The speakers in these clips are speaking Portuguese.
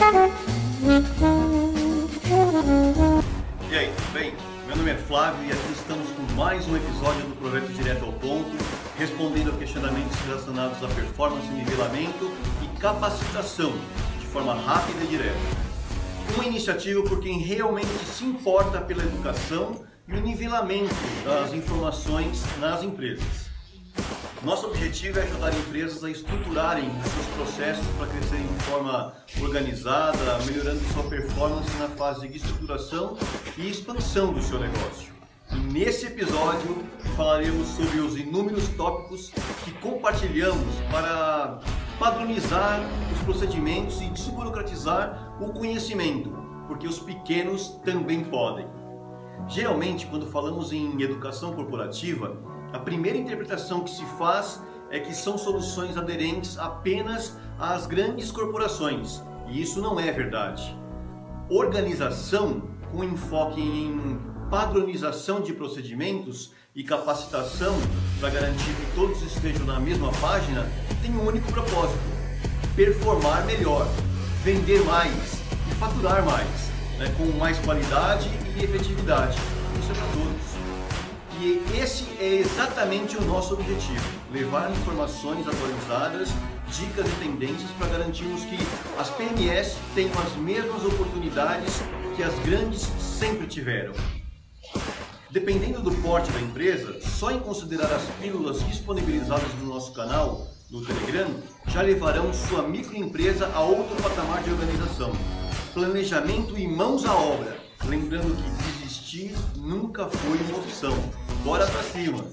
E aí, tudo bem? Meu nome é Flávio e aqui estamos com mais um episódio do Projeto Direto ao Ponto, respondendo a questionamentos relacionados à performance, nivelamento e capacitação de forma rápida e direta. Uma iniciativa por quem realmente se importa pela educação e o nivelamento das informações nas empresas. Nosso objetivo é ajudar empresas a estruturarem seus processos para crescerem de forma organizada, melhorando sua performance na fase de estruturação e expansão do seu negócio. E nesse episódio falaremos sobre os inúmeros tópicos que compartilhamos para padronizar os procedimentos e desburocratizar o conhecimento, porque os pequenos também podem. Geralmente, quando falamos em educação corporativa, a primeira interpretação que se faz é que são soluções aderentes apenas às grandes corporações, e isso não é verdade. Organização com enfoque em padronização de procedimentos e capacitação para garantir que todos estejam na mesma página tem um único propósito: performar melhor, vender mais e faturar mais, né, com mais qualidade e efetividade. Isso é para todos. E esse é exatamente o nosso objetivo: levar informações atualizadas, dicas e tendências para garantirmos que as PMS tenham as mesmas oportunidades que as grandes sempre tiveram. Dependendo do porte da empresa, só em considerar as pílulas disponibilizadas no nosso canal no Telegram já levarão sua microempresa a outro patamar de organização. Planejamento e mãos à obra. Lembrando que desistir nunca foi uma opção bora pra cima!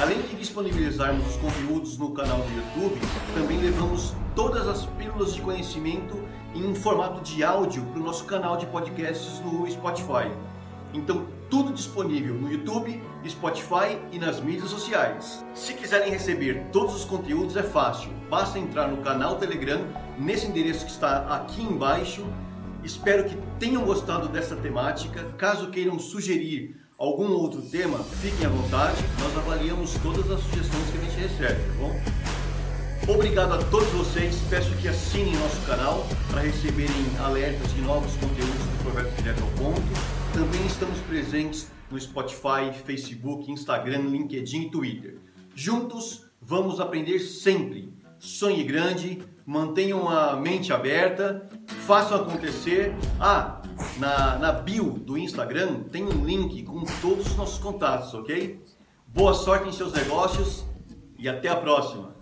Além de disponibilizarmos os conteúdos no canal do YouTube, também levamos todas as pílulas de conhecimento em formato de áudio para o nosso canal de podcasts no Spotify. Então, tudo disponível no YouTube, Spotify e nas mídias sociais. Se quiserem receber todos os conteúdos, é fácil. Basta entrar no canal Telegram, nesse endereço que está aqui embaixo. Espero que tenham gostado dessa temática. Caso queiram sugerir algum outro tema, fiquem à vontade, nós avaliamos todas as sugestões que a gente recebe, tá bom? Obrigado a todos vocês, peço que assinem nosso canal para receberem alertas de novos conteúdos do Projeto Direto ao Ponto. Também estamos presentes no Spotify, Facebook, Instagram, LinkedIn e Twitter. Juntos, vamos aprender sempre. Sonhe grande, mantenham a mente aberta, façam acontecer. Ah, na, na bio do Instagram tem um link com todos os nossos contatos, ok? Boa sorte em seus negócios e até a próxima!